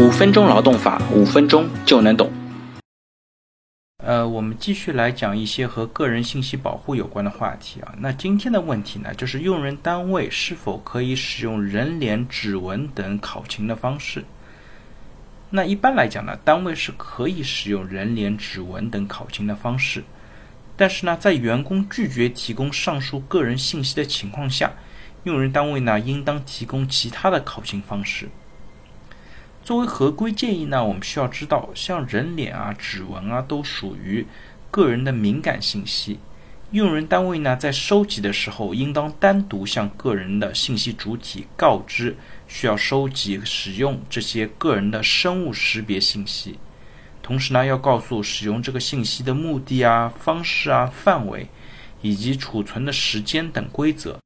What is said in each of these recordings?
五分钟劳动法，五分钟就能懂。呃，我们继续来讲一些和个人信息保护有关的话题啊。那今天的问题呢，就是用人单位是否可以使用人脸、指纹等考勤的方式？那一般来讲呢，单位是可以使用人脸、指纹等考勤的方式，但是呢，在员工拒绝提供上述个人信息的情况下，用人单位呢，应当提供其他的考勤方式。作为合规建议呢，我们需要知道，像人脸啊、指纹啊，都属于个人的敏感信息。用人单位呢，在收集的时候，应当单独向个人的信息主体告知需要收集、使用这些个人的生物识别信息。同时呢，要告诉使用这个信息的目的啊、方式啊、范围，以及储存的时间等规则，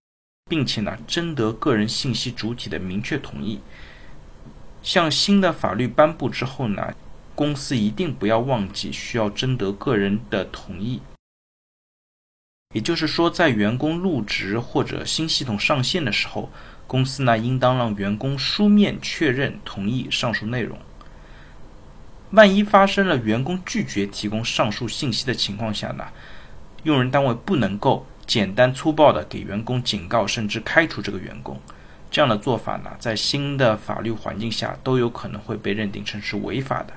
并且呢，征得个人信息主体的明确同意。像新的法律颁布之后呢，公司一定不要忘记需要征得个人的同意。也就是说，在员工入职或者新系统上线的时候，公司呢应当让员工书面确认同意上述内容。万一发生了员工拒绝提供上述信息的情况下呢，用人单位不能够简单粗暴的给员工警告，甚至开除这个员工。这样的做法呢，在新的法律环境下都有可能会被认定成是违法的。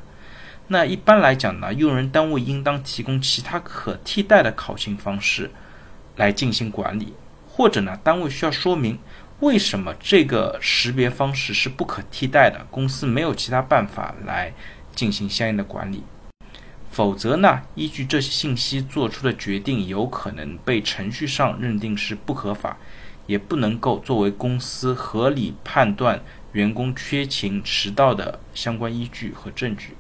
那一般来讲呢，用人单位应当提供其他可替代的考勤方式来进行管理，或者呢，单位需要说明为什么这个识别方式是不可替代的，公司没有其他办法来进行相应的管理。否则呢，依据这些信息做出的决定，有可能被程序上认定是不合法。也不能够作为公司合理判断员工缺勤迟到的相关依据和证据。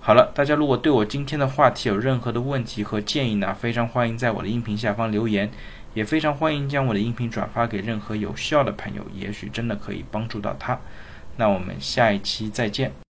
好了，大家如果对我今天的话题有任何的问题和建议呢，非常欢迎在我的音频下方留言，也非常欢迎将我的音频转发给任何有需要的朋友，也许真的可以帮助到他。那我们下一期再见。